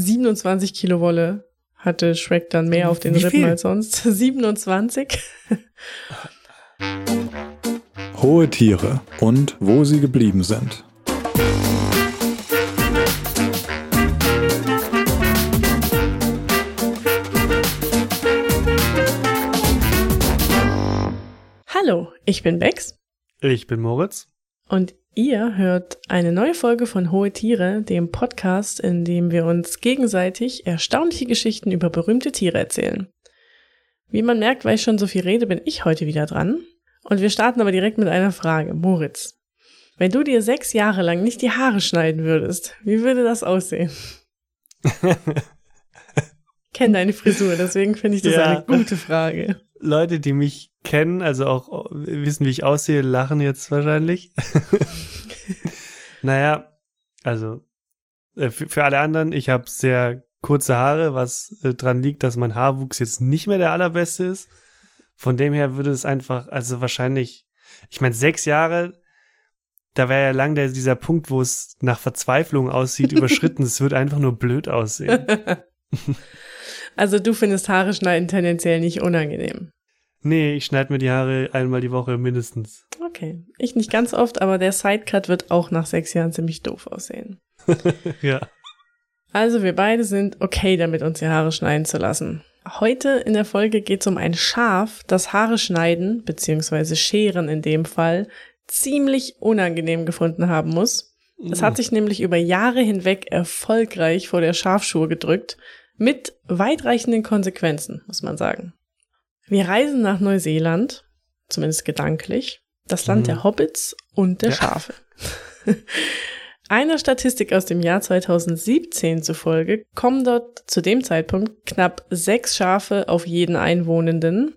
27 Kilo Wolle hatte Shrek dann mehr auf den Wie Rippen viel? als sonst. 27. Hohe Tiere und wo sie geblieben sind. Hallo, ich bin Bex Ich bin Moritz. Und ihr hört eine neue Folge von Hohe Tiere, dem Podcast, in dem wir uns gegenseitig erstaunliche Geschichten über berühmte Tiere erzählen. Wie man merkt, weil ich schon so viel rede, bin ich heute wieder dran. Und wir starten aber direkt mit einer Frage. Moritz, wenn du dir sechs Jahre lang nicht die Haare schneiden würdest, wie würde das aussehen? Kenn deine Frisur, deswegen finde ich das Ja. eine gute Frage. Leute, die mich kennen, also auch wissen, wie ich aussehe, lachen jetzt wahrscheinlich. naja, also äh, für, alle anderen, ich habe sehr kurze Haare, was äh, dran liegt, dass mein Haarwuchs jetzt nicht mehr der allerbeste ist. Von dem her würde es einfach, also wahrscheinlich, ich meine, sechs Jahre, da wäre ja lang der, dieser Punkt, wo es nach Verzweiflung aussieht, überschritten. Es wird einfach nur blöd aussehen. Also du findest Haare schneiden tendenziell nicht unangenehm. Nee, ich schneide mir die Haare einmal die Woche mindestens. Okay. Ich nicht ganz oft, aber der Sidecut wird auch nach sechs Jahren ziemlich doof aussehen. Ja. Also wir beide sind okay damit, uns die Haare schneiden zu lassen. Heute in der Folge geht es um ein Schaf, das Haare schneiden, beziehungsweise scheren in dem Fall, ziemlich unangenehm gefunden haben muss. Es hat sich nämlich über Jahre hinweg erfolgreich vor der Schafschur gedrückt, mit weitreichenden Konsequenzen, muss man sagen. Wir reisen nach Neuseeland, zumindest gedanklich, das Land Mhm. der Hobbits und der Ja. Schafe. Einer Statistik aus dem Jahr 2017 zufolge kommen dort zu dem Zeitpunkt knapp sechs Schafe auf jeden Einwohnenden.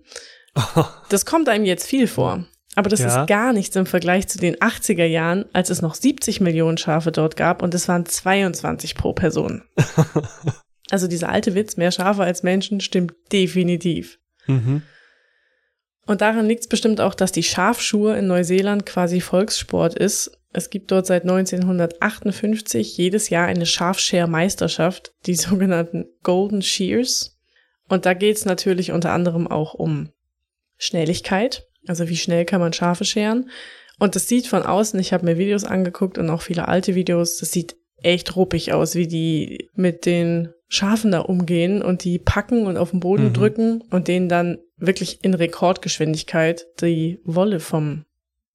Das kommt einem jetzt viel vor. Aber das Ja. ist gar nichts im Vergleich zu den 80er Jahren, als es noch 70 Millionen Schafe dort gab und es waren 22 pro Person. Also dieser alte Witz, mehr Schafe als Menschen, stimmt definitiv. Mhm. Und daran liegt es bestimmt auch, dass die Schafschur in Neuseeland quasi Volkssport ist. Es gibt dort seit 1958 jedes Jahr eine Schafscher-Meisterschaft, die sogenannten Golden Shears. Und da geht es natürlich unter anderem auch um Schnelligkeit, also wie schnell kann man Schafe scheren. Und das sieht von außen, ich habe mir Videos angeguckt und auch viele alte Videos, das sieht echt ruppig aus, wie die mit den Schafen da umgehen und die packen und auf den Boden Mhm. drücken und denen dann wirklich in Rekordgeschwindigkeit die Wolle vom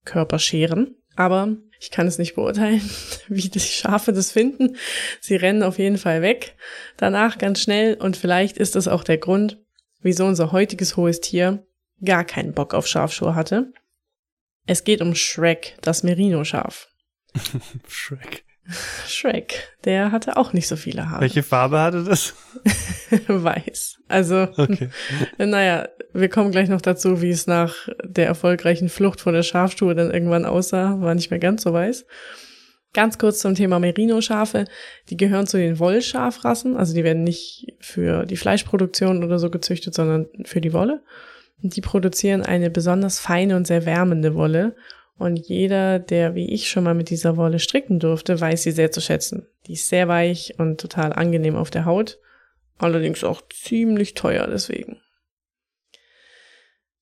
Körper scheren. Aber ich kann es nicht beurteilen, wie die Schafe das finden. Sie rennen auf jeden Fall weg. Danach ganz schnell und vielleicht ist das auch der Grund, wieso unser heutiges hohes Tier gar keinen Bock auf Schafschuhe hatte. Es geht um Shrek, das Merino-Schaf. Shrek. Shrek, der hatte auch nicht so viele Haare. Welche Farbe hatte das? Weiß. Also, Okay. naja, wir kommen gleich noch dazu, wie es nach der erfolgreichen Flucht von der Schafstue dann irgendwann aussah. War nicht mehr ganz so weiß. Ganz kurz zum Thema Merino-Schafe. Die gehören zu den Wollschafrassen. Also die werden nicht für die Fleischproduktion oder so gezüchtet, sondern für die Wolle. Und die produzieren eine besonders feine und sehr wärmende Wolle. Und jeder, der wie ich schon mal mit dieser Wolle stricken durfte, weiß sie sehr zu schätzen. Die ist sehr weich und total angenehm auf der Haut. Allerdings auch ziemlich teuer deswegen.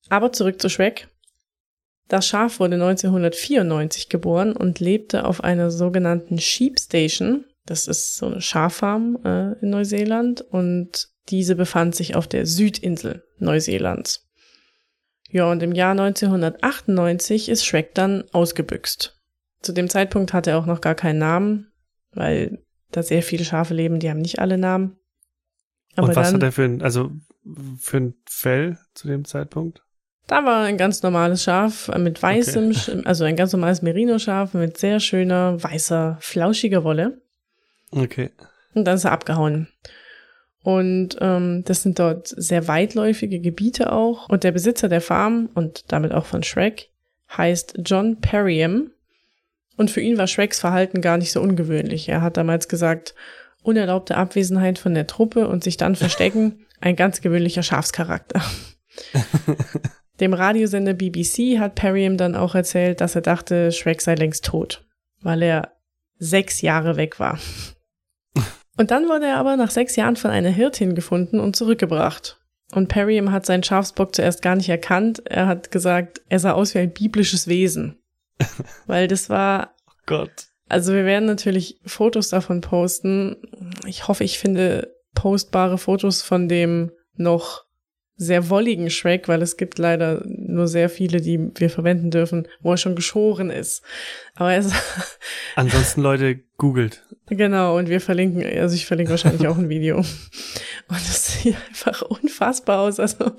Aber zurück zu Shrek. Das Schaf wurde 1994 geboren und lebte auf einer sogenannten Sheep Station. Das ist so eine Schaffarm äh, in Neuseeland und diese befand sich auf der Südinsel Neuseelands. Ja, und im Jahr 1998 ist Shrek dann ausgebüxt. Zu dem Zeitpunkt hatte er auch noch gar keinen Namen, weil da sehr viele Schafe leben, die haben nicht alle Namen. Und was dann, hat er für ein, also für ein Fell zu dem Zeitpunkt? Da war ein ganz normales Schaf mit weißem, Sch- also ein ganz normales Merino-Schaf mit sehr schöner, weißer, flauschiger Wolle. Okay. Und dann ist er abgehauen. Und ähm, das sind dort sehr weitläufige Gebiete auch. Und der Besitzer der Farm und damit auch von Shrek heißt John Perriam. Und für ihn war Shreks Verhalten gar nicht so ungewöhnlich. Er hat damals gesagt, unerlaubte Abwesenheit von der Truppe und sich dann verstecken, ein ganz gewöhnlicher Schafscharakter. Dem Radiosender BBC hat Perriam dann auch erzählt, dass er dachte, Shrek sei längst tot, weil er sechs Jahre weg war. Und dann wurde er aber nach sechs Jahren von einer Hirtin gefunden und zurückgebracht. Und Perriam hat seinen Schafsbock zuerst gar nicht erkannt. Er hat gesagt, er sah aus wie ein biblisches Wesen. Weil das war. Oh Gott. Also wir werden natürlich Fotos davon posten. Ich hoffe, ich finde postbare Fotos von dem noch sehr wolligen Shrek, weil es gibt leider nur sehr viele, die wir verwenden dürfen, wo er schon geschoren ist. Aber er ist Ansonsten Leute googelt. Genau, und wir verlinken, also ich verlinke wahrscheinlich auch ein Video. Und das sieht einfach unfassbar aus. Also,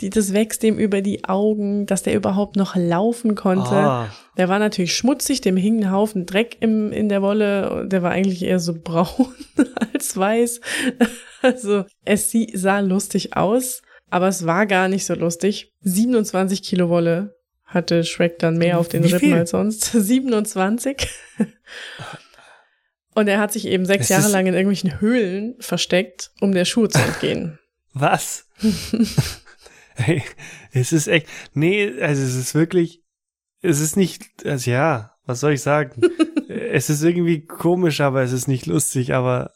die, das wächst dem über die Augen, dass der überhaupt noch laufen konnte. Ah. Der war natürlich schmutzig, dem hing ein Haufen Dreck im, in der Wolle. Der war eigentlich eher so braun als weiß. Also, es sah lustig aus, aber es war gar nicht so lustig. 27 Kilo Wolle hatte Shrek dann mehr auf den Rippen als sonst. 27. Und er hat sich eben sechs Jahre lang in irgendwelchen Höhlen versteckt, um der Schuhe zu entgehen. Was? hey, es ist echt, nee, also es ist wirklich, es ist nicht, also ja, was soll ich sagen? es ist irgendwie komisch, aber es ist nicht lustig, aber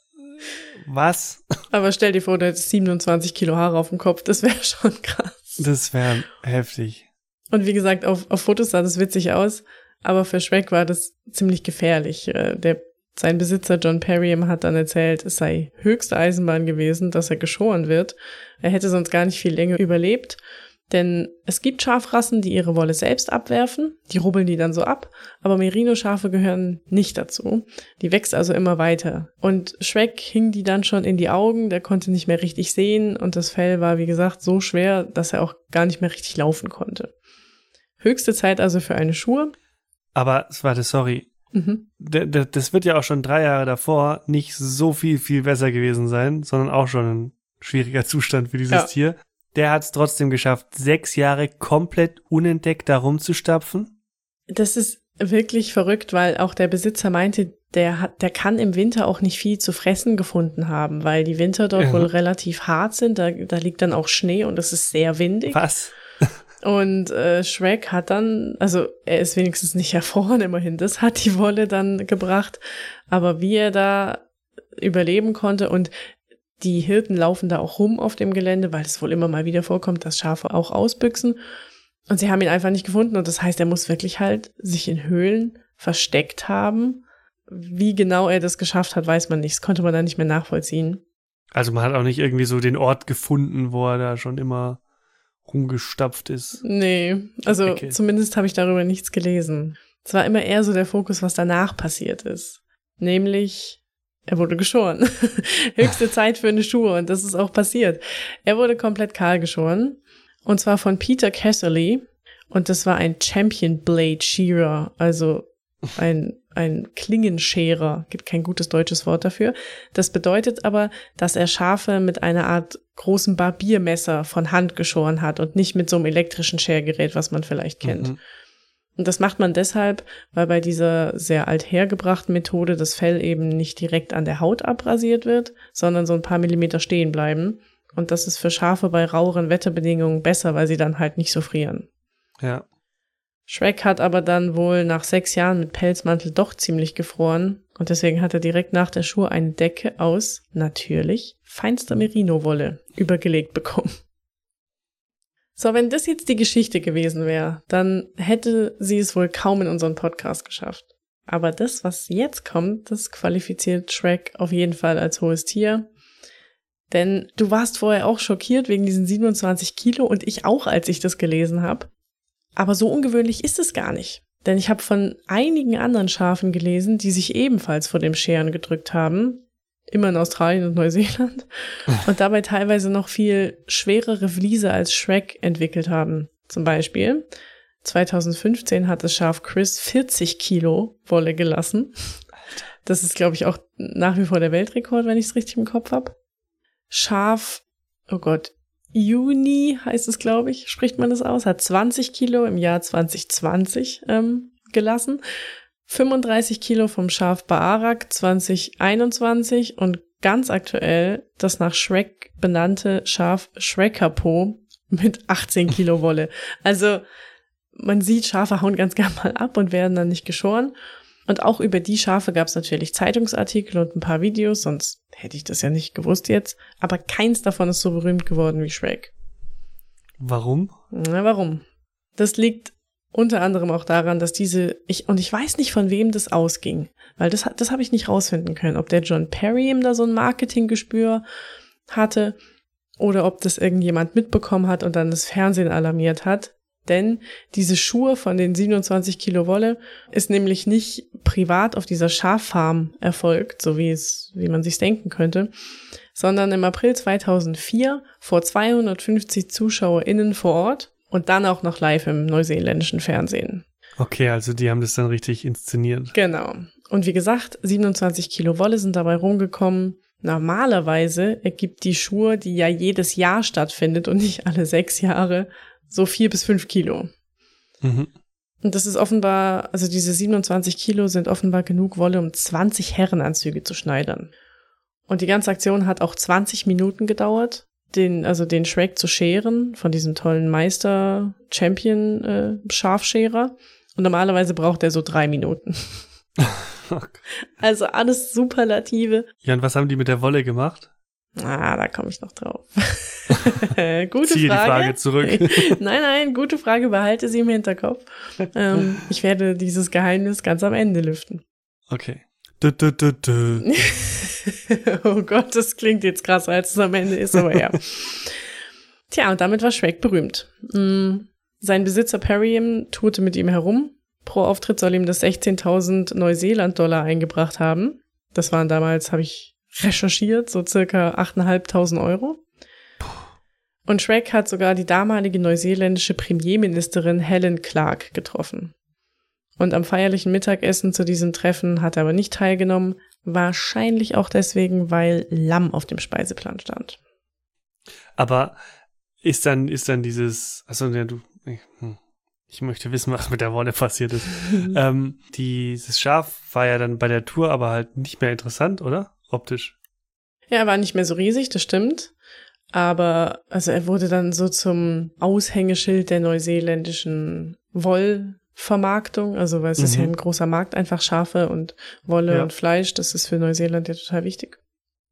was? Aber stell dir vor, du hättest 27 Kilo Haare auf dem Kopf, das wäre schon krass. Das wäre heftig. Und wie gesagt, auf, auf Fotos sah das witzig aus, aber für Shrek war das ziemlich gefährlich. Äh, Der, sein Besitzer John Perriam hat dann erzählt, es sei höchste Eisenbahn gewesen, dass er geschoren wird. Er hätte sonst gar nicht viel länger überlebt. Denn es gibt Schafrassen, die ihre Wolle selbst abwerfen, die rubbeln die dann so ab, aber Merino-Schafe gehören nicht dazu. Die wächst also immer weiter. Und Shrek hing die dann schon in die Augen, der konnte nicht mehr richtig sehen und das Fell war, wie gesagt, so schwer, dass er auch gar nicht mehr richtig laufen konnte. Höchste Zeit also für eine Schuhe. Aber, warte, sorry, Mhm. Das wird ja auch schon drei Jahre davor nicht so viel, viel besser gewesen sein, sondern auch schon ein schwieriger Zustand für dieses Ja. Tier. Der hat es trotzdem geschafft, sechs Jahre komplett unentdeckt da rumzustapfen. Das ist wirklich verrückt, weil auch der Besitzer meinte, der hat, der kann im Winter auch nicht viel zu fressen gefunden haben, weil die Winter dort Ja. wohl relativ hart sind. Da, da liegt dann auch Schnee und es ist sehr windig. Was? Und äh, Shrek hat dann, also er ist wenigstens nicht erfroren, immerhin, das hat die Wolle dann gebracht. Aber wie er da überleben konnte und die Hirten laufen da auch rum auf dem Gelände, weil es wohl immer mal wieder vorkommt, dass Schafe auch ausbüchsen. Und sie haben ihn einfach nicht gefunden. Und das heißt, er muss wirklich halt sich in Höhlen versteckt haben. Wie genau er das geschafft hat, weiß man nicht. Das konnte man dann nicht mehr nachvollziehen. Also man hat auch nicht irgendwie so den Ort gefunden, wo er da schon immer rumgestapft ist. Nee, also Okay. zumindest habe ich darüber nichts gelesen. Es war immer eher so der Fokus, was danach passiert ist. Nämlich, er wurde geschoren. Höchste Zeit für eine Schuhe und das ist auch passiert. Er wurde komplett kahl geschoren und zwar von Peter Casserly und das war ein Champion Blade Shearer, also ein, ein Klingenscherer, gibt kein gutes deutsches Wort dafür. Das bedeutet aber, dass er Schafe mit einer Art großen Barbiermesser von Hand geschoren hat und nicht mit so einem elektrischen Schergerät, was man vielleicht kennt. Mhm. Und das macht man deshalb, weil bei dieser sehr althergebrachten Methode das Fell eben nicht direkt an der Haut abrasiert wird, sondern so ein paar Millimeter stehen bleiben. Und das ist für Schafe bei raueren Wetterbedingungen besser, weil sie dann halt nicht so frieren. Ja. Shrek hat aber dann wohl nach sechs Jahren mit Pelzmantel doch ziemlich gefroren und deswegen hat er direkt nach der Schuhe eine Decke aus, natürlich, feinster Merino-Wolle übergelegt bekommen. So, wenn das jetzt die Geschichte gewesen wäre, dann hätte sie es wohl kaum in unseren Podcast geschafft. Aber das, was jetzt kommt, das qualifiziert Shrek auf jeden Fall als hohes Tier. Denn du warst vorher auch schockiert wegen diesen 27 Kilo und ich auch, als ich das gelesen habe. Aber so ungewöhnlich ist es gar nicht. Denn ich habe von einigen anderen Schafen gelesen, die sich ebenfalls vor dem Scheren gedrückt haben. Immer in Australien und Neuseeland. Und dabei teilweise noch viel schwerere Vliese als Shrek entwickelt haben. Zum Beispiel 2015 hat das Schaf Chris 40 Kilo Wolle gelassen. Das ist, glaube ich, auch nach wie vor der Weltrekord, wenn ich es richtig im Kopf habe. Schaf, oh Gott, Juni heißt es, glaube ich, spricht man das aus, hat 20 Kilo im Jahr 2020 ähm, gelassen. 35 Kilo vom Schaf Baarak 2021 und ganz aktuell das nach Shrek benannte Schaf Shrekapo mit 18 Kilo Wolle. Also man sieht, Schafe hauen ganz gern mal ab und werden dann nicht geschoren. Und auch über die Schafe gab es natürlich Zeitungsartikel und ein paar Videos, sonst hätte ich das ja nicht gewusst jetzt. Aber keins davon ist so berühmt geworden wie Shrek. Warum? Na, warum? Das liegt unter anderem auch daran, dass diese, ich, und ich weiß nicht, von wem das ausging, weil das, das habe ich nicht rausfinden können, ob der John Perry ihm da so ein Marketinggespür hatte oder ob das irgendjemand mitbekommen hat und dann das Fernsehen alarmiert hat. Denn diese Schuhe von den 27 Kilo Wolle ist nämlich nicht privat auf dieser Schaffarm erfolgt, so wie es, wie man sich denken könnte, sondern im April 2004 vor 250 ZuschauerInnen vor Ort und dann auch noch live im neuseeländischen Fernsehen. Okay, also die haben das dann richtig inszeniert. Genau. Und wie gesagt, 27 Kilo Wolle sind dabei rumgekommen. Normalerweise ergibt die Schuhe, die ja jedes Jahr stattfindet und nicht alle sechs Jahre, so vier bis fünf Kilo. Mhm. Und das ist offenbar, also diese 27 Kilo sind offenbar genug Wolle, um 20 Herrenanzüge zu schneidern. Und die ganze Aktion hat auch 20 Minuten gedauert, den, also den Shrek zu scheren von diesem tollen Meister Champion äh, Scharfscherer. Und normalerweise braucht er so drei Minuten. also alles Superlative. Ja, und was haben die mit der Wolle gemacht? Ah, da komme ich noch drauf. gute Ziehe Frage. die Frage zurück. nein, nein, gute Frage, behalte sie im Hinterkopf. Ähm, ich werde dieses Geheimnis ganz am Ende lüften. Okay. Dö, dö, dö, dö. oh Gott, das klingt jetzt krasser, als es am Ende ist, aber ja. Tja, und damit war Shrek berühmt. Mm, Sein Besitzer Perry tourte mit ihm herum. Pro Auftritt soll ihm das 16.000 Neuseeland-Dollar eingebracht haben. Das waren damals, habe ich recherchiert, so circa 8.500 Euro. Und Shrek hat sogar die damalige neuseeländische Premierministerin Helen Clark getroffen. Und am feierlichen Mittagessen zu diesem Treffen hat er aber nicht teilgenommen, wahrscheinlich auch deswegen, weil Lamm auf dem Speiseplan stand. Aber ist dann, ist dann dieses, also ja, du, hm, ich möchte wissen, was mit der Wolle passiert ist. ähm, dieses Schaf war ja dann bei der Tour aber halt nicht mehr interessant, oder? Optisch. Ja, er war nicht mehr so riesig, das stimmt. Aber also er wurde dann so zum Aushängeschild der neuseeländischen Wollvermarktung. Also weil es ist ja Mhm. ein großer Markt, einfach Schafe und Wolle Ja. und Fleisch. Das ist für Neuseeland ja total wichtig.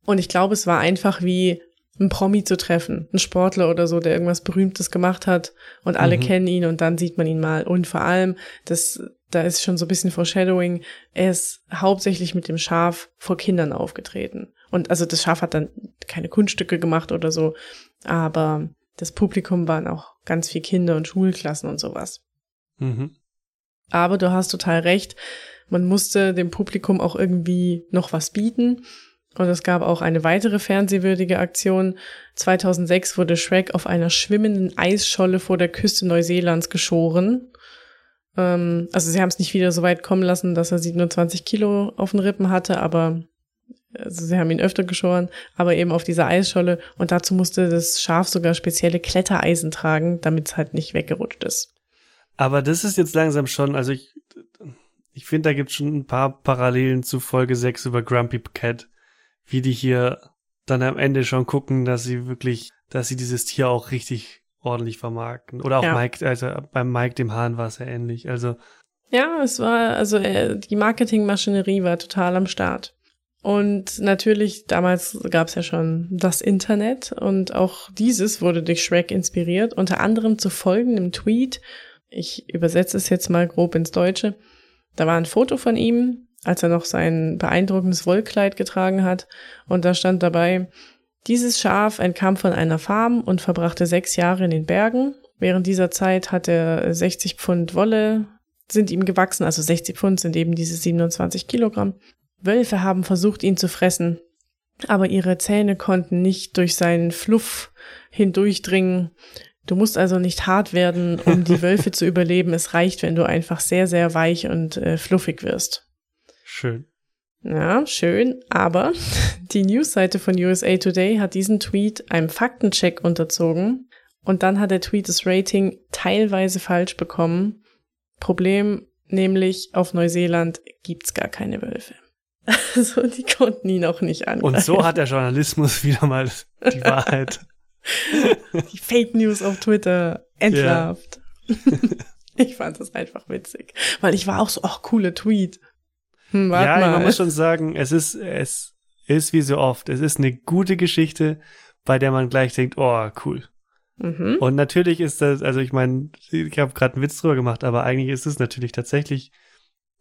Und ich glaube, es war einfach wie ein Promi zu treffen, ein Sportler oder so, der irgendwas Berühmtes gemacht hat und alle Mhm. kennen ihn und dann sieht man ihn mal. Und vor allem, das, da ist schon so ein bisschen Foreshadowing, er ist hauptsächlich mit dem Schaf vor Kindern aufgetreten. Und also das Schaf hat dann keine Kunststücke gemacht oder so, aber das Publikum waren auch ganz viel Kinder und Schulklassen und sowas. Mhm. Aber du hast total recht, man musste dem Publikum auch irgendwie noch was bieten. Und es gab auch eine weitere fernsehwürdige Aktion. 2006 wurde Shrek auf einer schwimmenden Eisscholle vor der Küste Neuseelands geschoren. Ähm, also sie haben es nicht wieder so weit kommen lassen, dass er 27 Kilo auf den Rippen hatte, aber also sie haben ihn öfter geschoren, aber eben auf dieser Eisscholle. Und dazu musste das Schaf sogar spezielle Klettereisen tragen, damit es halt nicht weggerutscht ist. Aber das ist jetzt langsam schon, also ich, ich finde, da gibt es schon ein paar Parallelen zu Folge 6 über Grumpy Cat, wie die hier dann am Ende schon gucken, dass sie wirklich, dass sie dieses Tier auch richtig ordentlich vermarkten. Oder auch Ja. Mike, also beim Mike dem Hahn war es ja ähnlich. Also, Ja, es war, also äh, die Marketingmaschinerie war total am Start. Und natürlich, damals gab es ja schon das Internet und auch dieses wurde durch Shrek inspiriert, unter anderem zu folgendem Tweet. Ich übersetze es jetzt mal grob ins Deutsche. Da war ein Foto von ihm, als er noch sein beeindruckendes Wollkleid getragen hat. Und da stand dabei, dieses Schaf entkam von einer Farm und verbrachte sechs Jahre in den Bergen. Während dieser Zeit hat er 60 Pfund Wolle sind ihm gewachsen, also 60 Pfund sind eben diese 27 Kilogramm. Wölfe haben versucht, ihn zu fressen, aber ihre Zähne konnten nicht durch seinen Fluff hindurchdringen. Du musst also nicht hart werden, um die Wölfe zu überleben. Es reicht, wenn du einfach sehr, sehr weich und äh, fluffig wirst. Schön. Ja, schön, aber die Newsseite von USA Today hat diesen Tweet einem Faktencheck unterzogen und dann hat der Tweet das Rating teilweise falsch bekommen. Problem nämlich, auf Neuseeland gibt's gar keine Wölfe. Also die konnten ihn auch nicht angreifen. Und so hat der Journalismus wieder mal die Wahrheit. die Fake News auf Twitter entlarvt. ich fand das einfach witzig, weil ich war auch so, ach, cooler Tweet. Hm, ja, mal. man muss schon sagen, es ist, es ist wie so oft. Es ist eine gute Geschichte, bei der man gleich denkt, oh, cool. Mhm. Und natürlich ist das, also ich meine, ich habe gerade einen Witz drüber gemacht, aber eigentlich ist es natürlich tatsächlich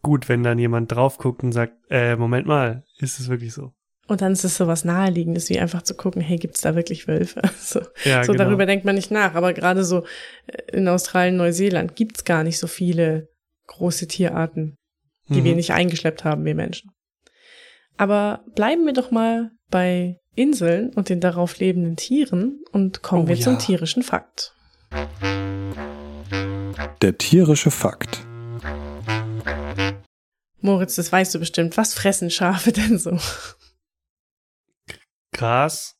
gut, wenn dann jemand drauf guckt und sagt, äh, Moment mal, ist es wirklich so? Und dann ist es so was Naheliegendes, wie einfach zu gucken, hey, gibt's da wirklich Wölfe? So, Ja, so genau. darüber denkt man nicht nach. Aber gerade so äh, in Australien, Neuseeland gibt's gar nicht so viele große Tierarten, die Mhm. wir nicht eingeschleppt haben, wir Menschen. Aber bleiben wir doch mal bei Inseln und den darauf lebenden Tieren und kommen Oh wir zum ja. tierischen Fakt. Der tierische Fakt. Moritz, das weißt du bestimmt. Was fressen Schafe denn so? Gras.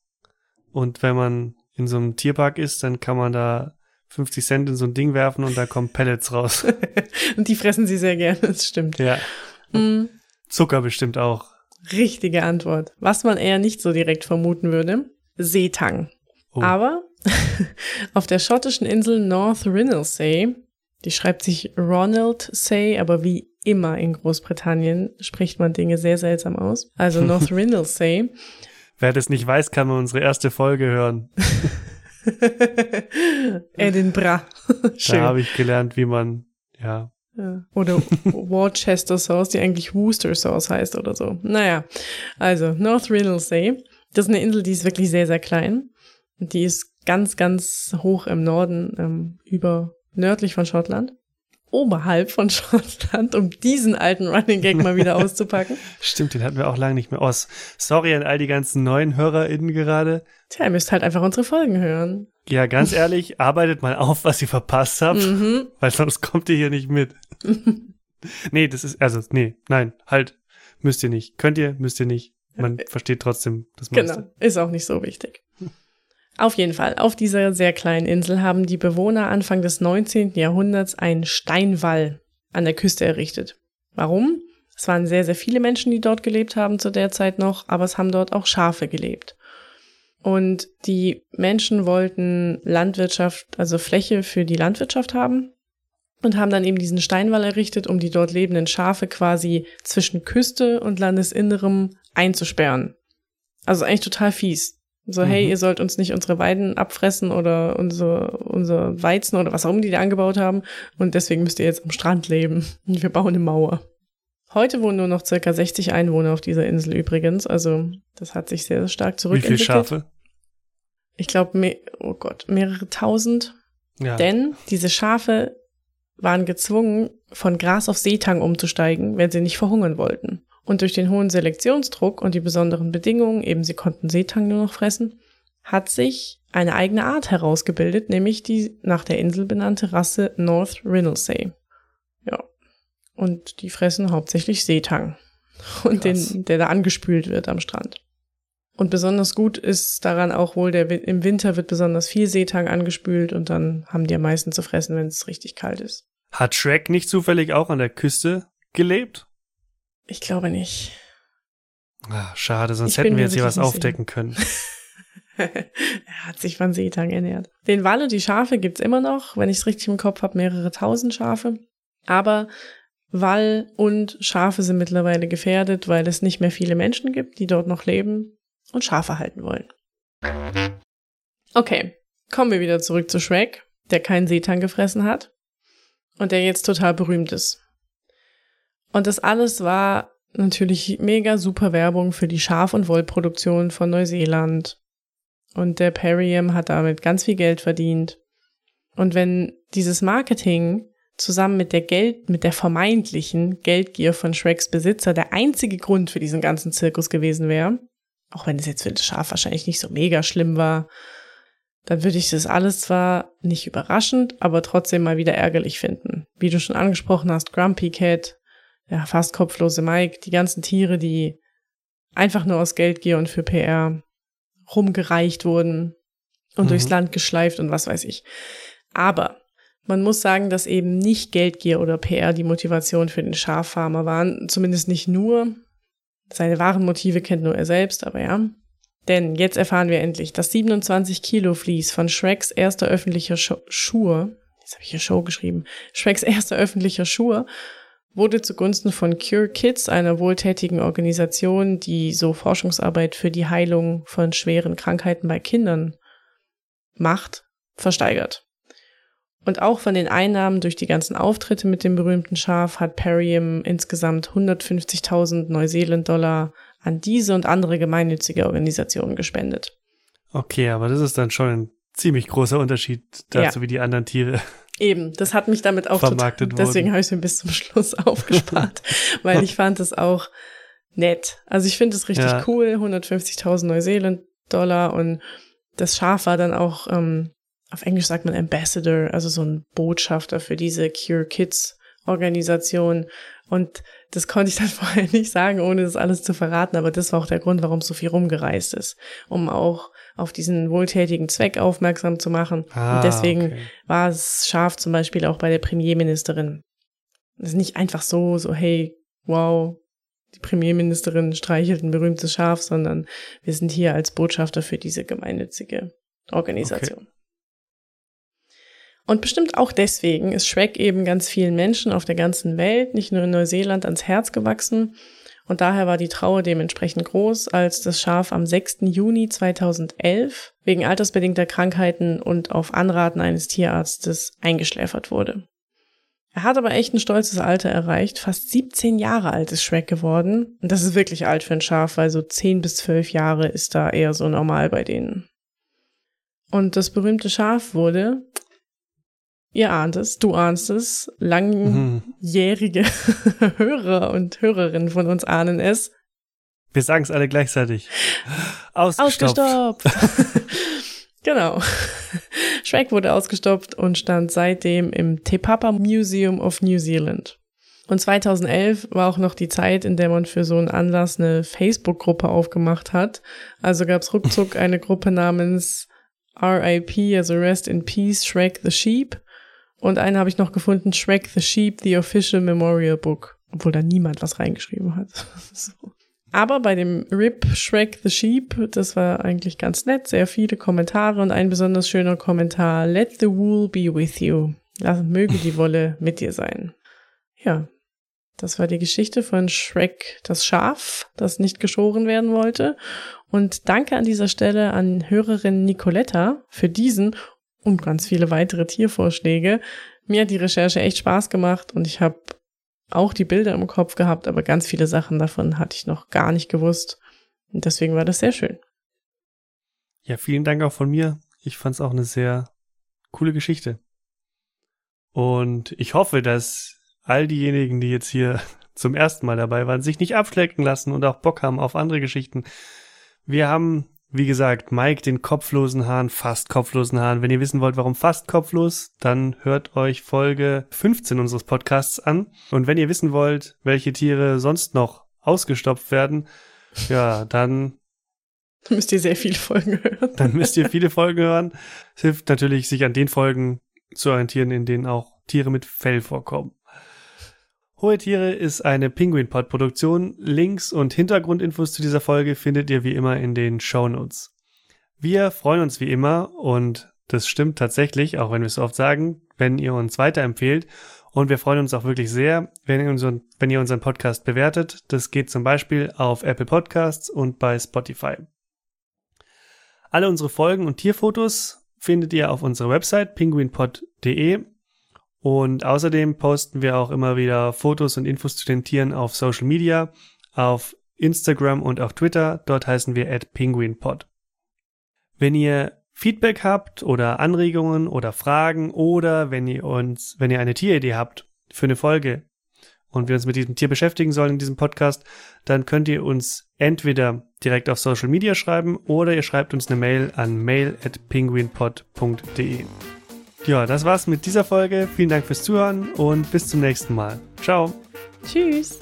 Und wenn man in so einem Tierpark ist, dann kann man da 50 Cent in so ein Ding werfen und da kommen Pellets raus. und die fressen sie sehr gerne, das stimmt. ja. Mm. Zucker bestimmt auch. Richtige Antwort. Was man eher nicht so direkt vermuten würde, Seetang. Oh. Aber auf der schottischen Insel North Rinalsay, die schreibt sich Ronald Say, aber wie immer in Großbritannien spricht man Dinge sehr seltsam aus. Also North Rinalsay. Wer das nicht weiß, kann man unsere erste Folge hören. Edinburgh. Da Schön. habe ich gelernt, wie man, ja, Ja. Oder Worcester Sauce, die eigentlich Worcester Sauce heißt oder so. Naja, also North Rinalsay. Das ist eine Insel, die ist wirklich sehr, sehr klein. Die ist ganz, ganz hoch im Norden, ähm, über nördlich von Schottland. Oberhalb von Schottland, um diesen alten Running Gag mal wieder auszupacken. Stimmt, den hatten wir auch lange nicht mehr aus. Sorry an all die ganzen neuen HörerInnen gerade. Tja, ihr müsst halt einfach unsere Folgen hören. Ja, ganz ehrlich, arbeitet mal auf, was ihr verpasst habt, Mhm. weil sonst kommt ihr hier nicht mit. nee, das ist, also, nee, nein, halt, müsst ihr nicht. Könnt ihr, müsst ihr nicht. Man versteht trotzdem das meiste. Genau, ist auch nicht so wichtig. Auf jeden Fall, auf dieser sehr kleinen Insel haben die Bewohner Anfang des 19. Jahrhunderts einen Steinwall an der Küste errichtet. Warum? Es waren sehr, sehr viele Menschen, die dort gelebt haben zu der Zeit noch, aber es haben dort auch Schafe gelebt. Und die Menschen wollten Landwirtschaft, also Fläche für die Landwirtschaft haben und haben dann eben diesen Steinwall errichtet, um die dort lebenden Schafe quasi zwischen Küste und Landesinnerem einzusperren. Also eigentlich total fies. So, hey, Mhm. ihr sollt uns nicht unsere Weiden abfressen oder unser, unser Weizen oder was auch immer die da angebaut haben. Und deswegen müsst ihr jetzt am Strand leben. Und wir bauen eine Mauer. Heute wohnen nur noch circa 60 Einwohner auf dieser Insel übrigens. Also, das hat sich sehr, sehr stark Wie zurückentwickelt. viele Schafe? Ich glaube, oh Gott, mehrere tausend. Ja. Denn diese Schafe waren gezwungen, von Gras auf Seetang umzusteigen, wenn sie nicht verhungern wollten. Und durch den hohen Selektionsdruck und die besonderen Bedingungen, eben sie konnten Seetang nur noch fressen, hat sich eine eigene Art herausgebildet, nämlich die nach der Insel benannte Rasse North Rinalsay. Ja. Und die fressen hauptsächlich Seetang. Und Krass. den, der da angespült wird am Strand. Und besonders gut ist daran auch wohl, der, im Winter wird besonders viel Seetang angespült und dann haben die am meisten zu fressen, wenn es richtig kalt ist. Hat Shrek nicht zufällig auch an der Küste gelebt? Ich glaube nicht. Ah, schade, sonst Ich hätten wir jetzt hier was aufdecken können. er hat sich von Seetang ernährt. Den Wal und die Schafe gibt's immer noch, wenn ich es richtig im Kopf habe, mehrere tausend Schafe. Aber Wal und Schafe sind mittlerweile gefährdet, weil es nicht mehr viele Menschen gibt, die dort noch leben und Schafe halten wollen. Okay, kommen wir wieder zurück zu Shrek, der keinen Seetang gefressen hat und der jetzt total berühmt ist. Und das alles war natürlich mega super Werbung für die Schaf- und Wollproduktion von Neuseeland. Und der Perriam hat damit ganz viel Geld verdient. Und wenn dieses Marketing zusammen mit der Geld, mit der vermeintlichen Geldgier von Shreks Besitzer der einzige Grund für diesen ganzen Zirkus gewesen wäre, auch wenn es jetzt für das Schaf wahrscheinlich nicht so mega schlimm war, dann würde ich das alles zwar nicht überraschend, aber trotzdem mal wieder ärgerlich finden. Wie du schon angesprochen hast, Grumpy Cat, der fast kopflose Mike, die ganzen Tiere, die einfach nur aus Geldgier und für PR rumgereicht wurden und Mhm. durchs Land geschleift und was weiß ich. Aber man muss sagen, dass eben nicht Geldgier oder PR die Motivation für den Schaffarmer waren. Zumindest nicht nur. Seine wahren Motive kennt nur er selbst, aber ja. Denn jetzt erfahren wir endlich, das 27 Kilo Vlies von Shreks erster öffentlicher Scho Schur, jetzt habe ich hier Show geschrieben, Shreks erster öffentlicher Schur, wurde zugunsten von Cure Kids, einer wohltätigen Organisation, die so Forschungsarbeit für die Heilung von schweren Krankheiten bei Kindern macht, versteigert. Und auch von den Einnahmen durch die ganzen Auftritte mit dem berühmten Schaf hat Perriam insgesamt 150.000 Neuseeland-Dollar an diese und andere gemeinnützige Organisationen gespendet. Okay, aber das ist dann schon ein ziemlich großer Unterschied dazu, ja. wie die anderen Tiere. Eben, das hat mich damit auch vermarktet total, Deswegen habe ich es mir bis zum Schluss aufgespart, weil ich fand es auch nett. Also ich finde es richtig ja. cool, 150.000 Neuseeland-Dollar und das Schaf war dann auch ähm, auf Englisch sagt man Ambassador, also so ein Botschafter für diese Cure Kids Organisation. Und das konnte ich dann vorher nicht sagen, ohne das alles zu verraten, aber das war auch der Grund, warum so viel rumgereist ist, um auch auf diesen wohltätigen Zweck aufmerksam zu machen. Ah, und deswegen okay. war es scharf zum Beispiel auch bei der Premierministerin. Es ist nicht einfach so, so, hey, wow, die Premierministerin streichelt ein berühmtes Schaf, sondern wir sind hier als Botschafter für diese gemeinnützige Organisation. Okay. Und bestimmt auch deswegen ist Shrek eben ganz vielen Menschen auf der ganzen Welt, nicht nur in Neuseeland, ans Herz gewachsen. Und daher war die Trauer dementsprechend groß, als das Schaf am 6. Juni 2011 wegen altersbedingter Krankheiten und auf Anraten eines Tierarztes eingeschläfert wurde. Er hat aber echt ein stolzes Alter erreicht. Fast 17 Jahre alt ist Shrek geworden. Und das ist wirklich alt für ein Schaf, weil so 10 bis 12 Jahre ist da eher so normal bei denen. Und das berühmte Schaf wurde Ihr ahnt es, du ahnst es, langjährige mhm. Hörer und Hörerinnen von uns ahnen es. Wir sagen es alle gleichzeitig. Ausgestopft. Ausgestopft. genau. Shrek wurde ausgestopft und stand seitdem im Te Papa Museum of New Zealand. Und 2011 war auch noch die Zeit, in der man für so einen Anlass eine Facebook-Gruppe aufgemacht hat. Also gab es ruckzuck eine Gruppe namens RIP, also Rest in Peace, Shrek the Sheep. Und einen habe ich noch gefunden, Shrek the Sheep, The Official Memorial Book. Obwohl da niemand was reingeschrieben hat. so. Aber bei dem RIP Shrek the Sheep, das war eigentlich ganz nett, sehr viele Kommentare und ein besonders schöner Kommentar, Let the wool be with you. Also möge die Wolle mit dir sein. Ja, das war die Geschichte von Shrek das Schaf, das nicht geschoren werden wollte. Und danke an dieser Stelle an Hörerin Nicoletta für diesen und ganz viele weitere Tiervorschläge. Mir hat die Recherche echt Spaß gemacht und ich habe auch die Bilder im Kopf gehabt, aber ganz viele Sachen davon hatte ich noch gar nicht gewusst. Und deswegen war das sehr schön. Ja, vielen Dank auch von mir. Ich fand es auch eine sehr coole Geschichte. Und ich hoffe, dass all diejenigen, die jetzt hier zum ersten Mal dabei waren, sich nicht abschlecken lassen und auch Bock haben auf andere Geschichten. Wir haben wie gesagt, Mike den kopflosen Hahn, fast kopflosen Hahn. Wenn ihr wissen wollt, warum fast kopflos, dann hört euch Folge 15 unseres Podcasts an. Und wenn ihr wissen wollt, welche Tiere sonst noch ausgestopft werden, ja, dann müsst ihr sehr viele Folgen hören. Dann müsst ihr viele Folgen hören. Es hilft natürlich, sich an den Folgen zu orientieren, in denen auch Tiere mit Fell vorkommen. Hohe Tiere ist eine Penguin-Pod-Produktion. Links und Hintergrundinfos zu dieser Folge findet ihr wie immer in den Show Notes. Wir freuen uns wie immer und das stimmt tatsächlich, auch wenn wir es so oft sagen, wenn ihr uns weiterempfehlt. Und wir freuen uns auch wirklich sehr, wenn ihr, unseren, wenn ihr unseren Podcast bewertet. Das geht zum Beispiel auf Apple Podcasts und bei Spotify. Alle unsere Folgen und Tierfotos findet ihr auf unserer Website penguinpod.de und außerdem posten wir auch immer wieder Fotos und Infos zu den Tieren auf Social Media, auf Instagram und auf Twitter. Dort heißen wir at penguinpod. Wenn ihr Feedback habt oder Anregungen oder Fragen oder wenn ihr uns, wenn ihr eine Tieridee habt für eine Folge und wir uns mit diesem Tier beschäftigen sollen in diesem Podcast, dann könnt ihr uns entweder direkt auf Social Media schreiben oder ihr schreibt uns eine Mail an mail at penguinpod.de. Ja, das war's mit dieser Folge. Vielen Dank fürs Zuhören und bis zum nächsten Mal. Ciao. Tschüss.